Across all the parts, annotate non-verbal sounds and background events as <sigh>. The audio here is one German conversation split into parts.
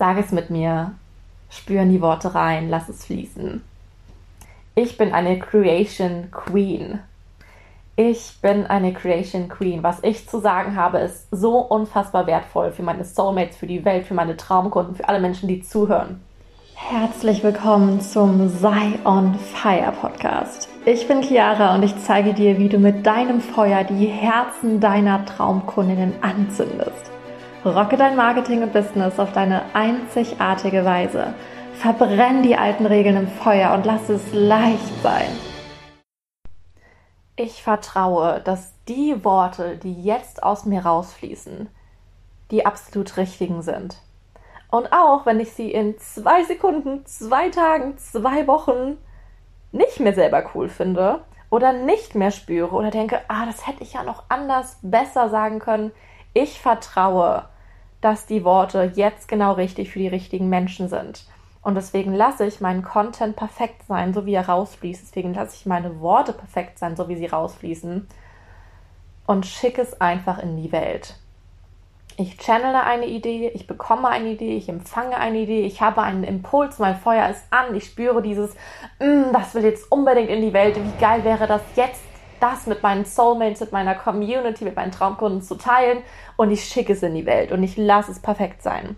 Sag es mit mir, spür in die Worte rein, lass es fließen. Ich bin eine Creation Queen. Ich bin eine Creation Queen. Was ich zu sagen habe, ist so unfassbar wertvoll für meine Soulmates, für die Welt, für meine Traumkunden, für alle Menschen, die zuhören. Herzlich willkommen zum Sei on Fire Podcast. Ich bin Chiara und ich zeige dir, wie du mit deinem Feuer die Herzen deiner Traumkundinnen anzündest. Rocke dein Marketing und Business auf deine einzigartige Weise. Verbrenn die alten Regeln im Feuer und lass es leicht sein. Ich vertraue, dass die Worte, die jetzt aus mir rausfließen, die absolut richtigen sind. Und auch wenn ich sie in zwei Sekunden, zwei Tagen, zwei Wochen nicht mehr selber cool finde oder nicht mehr spüre oder denke, ah, das hätte ich ja noch anders, besser sagen können, ich vertraue, dass die Worte jetzt genau richtig für die richtigen Menschen sind. Und deswegen lasse ich meinen Content perfekt sein, so wie er rausfließt. Deswegen lasse ich meine Worte perfekt sein, so wie sie rausfließen. Und schicke es einfach in die Welt. Ich channele eine Idee, ich bekomme eine Idee, ich empfange eine Idee, ich habe einen Impuls, mein Feuer ist an, ich spüre dieses, mm, das will jetzt unbedingt in die Welt, wie geil wäre das jetzt, das mit meinen Soulmates, mit meiner Community, mit meinen Traumkunden zu teilen und ich schicke es in die Welt und ich lasse es perfekt sein.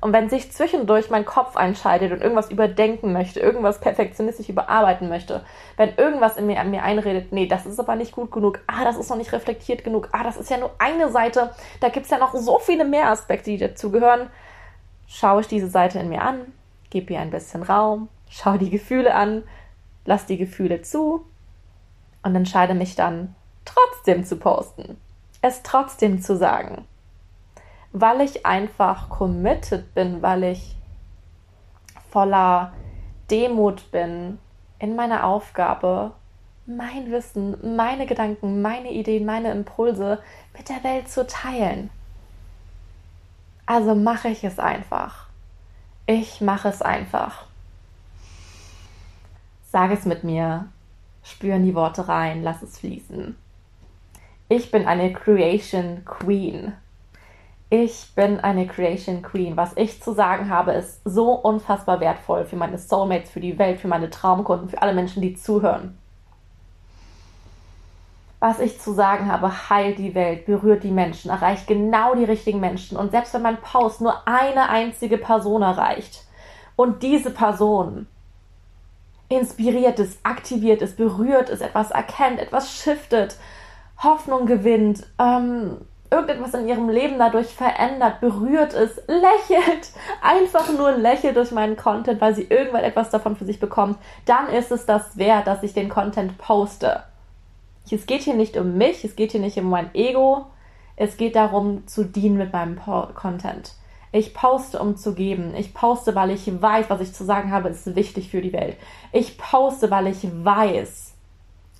Und wenn sich zwischendurch mein Kopf einschaltet und irgendwas überdenken möchte, irgendwas perfektionistisch überarbeiten möchte, wenn irgendwas in mir an mir einredet, nee, das ist aber nicht gut genug, ah, das ist noch nicht reflektiert genug, ah, das ist ja nur eine Seite, da gibt es ja noch so viele mehr Aspekte, die dazugehören, schaue ich diese Seite in mir an, gebe ihr ein bisschen Raum, schaue die Gefühle an, lass die Gefühle zu und entscheide mich dann trotzdem zu posten, es trotzdem zu sagen weil ich einfach committed bin, weil ich voller Demut bin in meiner Aufgabe, mein Wissen, meine Gedanken, meine Ideen, meine Impulse mit der Welt zu teilen. Also mache ich es einfach. Ich mache es einfach. Sag es mit mir, spüren die Worte rein, lass es fließen. Ich bin eine Creation Queen. Ich bin eine Creation Queen. Was ich zu sagen habe, ist so unfassbar wertvoll für meine Soulmates, für die Welt, für meine Traumkunden, für alle Menschen, die zuhören. Was ich zu sagen habe, heilt die Welt, berührt die Menschen, erreicht genau die richtigen Menschen. Und selbst wenn mein Post nur eine einzige Person erreicht und diese Person inspiriert ist, aktiviert ist, berührt ist, etwas erkennt, etwas shiftet, Hoffnung gewinnt, ähm, irgendetwas in ihrem Leben dadurch verändert, berührt ist, lächelt, <laughs> einfach nur lächelt durch meinen Content, weil sie irgendwann etwas davon für sich bekommt, dann ist es das wert, dass ich den Content poste. Es geht hier nicht um mich, es geht hier nicht um mein Ego, es geht darum zu dienen mit meinem Content. Ich poste, um zu geben. Ich poste, weil ich weiß, was ich zu sagen habe, ist wichtig für die Welt. Ich poste, weil ich weiß,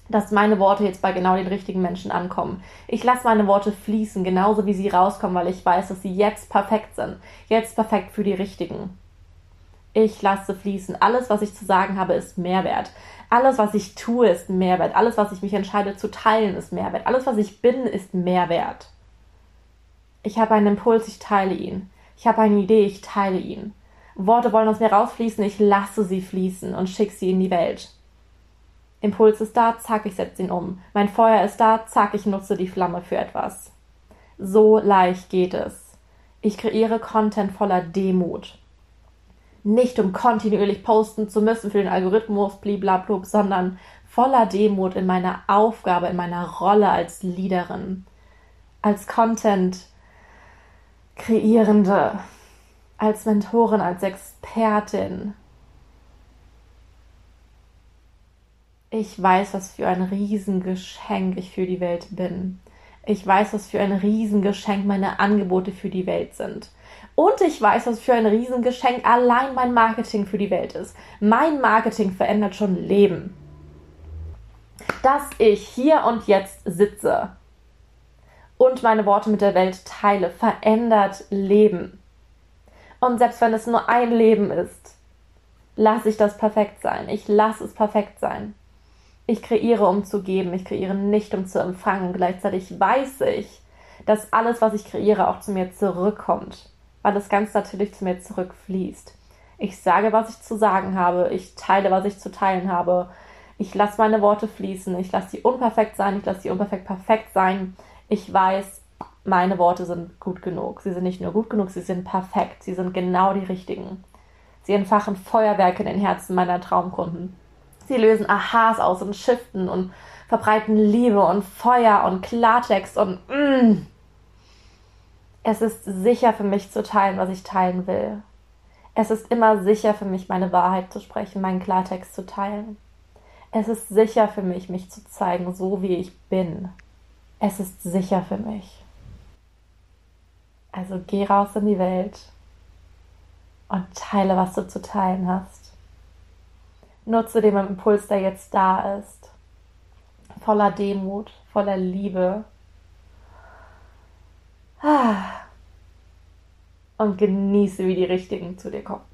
dass meine Worte jetzt bei genau den richtigen Menschen ankommen. Ich lasse meine Worte fließen, genauso wie sie rauskommen, weil ich weiß, dass sie jetzt perfekt sind. Jetzt perfekt für die richtigen. Ich lasse fließen. Alles, was ich zu sagen habe, ist Mehrwert. Alles, was ich tue, ist Mehrwert. Alles, was ich mich entscheide zu teilen, ist Mehrwert. Alles, was ich bin, ist Mehrwert. Ich habe einen Impuls, ich teile ihn. Ich habe eine Idee, ich teile ihn. Worte wollen aus mir rausfließen, ich lasse sie fließen und schicke sie in die Welt. Impuls ist da, zack, ich setze ihn um. Mein Feuer ist da, zack, ich nutze die Flamme für etwas. So leicht geht es. Ich kreiere Content voller Demut. Nicht um kontinuierlich posten zu müssen für den Algorithmus, bliblablub, sondern voller Demut in meiner Aufgabe, in meiner Rolle als Leaderin, als Content Kreierende, als Mentorin, als Expertin, Ich weiß, was für ein Riesengeschenk ich für die Welt bin. Ich weiß, was für ein Riesengeschenk meine Angebote für die Welt sind. Und ich weiß, was für ein Riesengeschenk allein mein Marketing für die Welt ist. Mein Marketing verändert schon Leben. Dass ich hier und jetzt sitze und meine Worte mit der Welt teile, verändert Leben. Und selbst wenn es nur ein Leben ist, lasse ich das perfekt sein. Ich lasse es perfekt sein. Ich kreiere, um zu geben. Ich kreiere nicht, um zu empfangen. Gleichzeitig weiß ich, dass alles, was ich kreiere, auch zu mir zurückkommt. weil es ganz natürlich zu mir zurückfließt. Ich sage, was ich zu sagen habe. Ich teile, was ich zu teilen habe. Ich lasse meine Worte fließen. Ich lasse sie unperfekt sein. Ich lasse sie unperfekt perfekt sein. Ich weiß, meine Worte sind gut genug. Sie sind nicht nur gut genug, sie sind perfekt. Sie sind genau die richtigen. Sie entfachen Feuerwerke in den Herzen meiner Traumkunden. Sie lösen Aha's aus und Shiften und verbreiten Liebe und Feuer und Klartext und mm. Es ist sicher für mich zu teilen, was ich teilen will. Es ist immer sicher für mich, meine Wahrheit zu sprechen, meinen Klartext zu teilen. Es ist sicher für mich, mich zu zeigen, so wie ich bin. Es ist sicher für mich. Also geh raus in die Welt und teile, was du zu teilen hast. Nutze den Impuls, der jetzt da ist. Voller Demut, voller Liebe. Ah. Und genieße, wie die Richtigen zu dir kommen.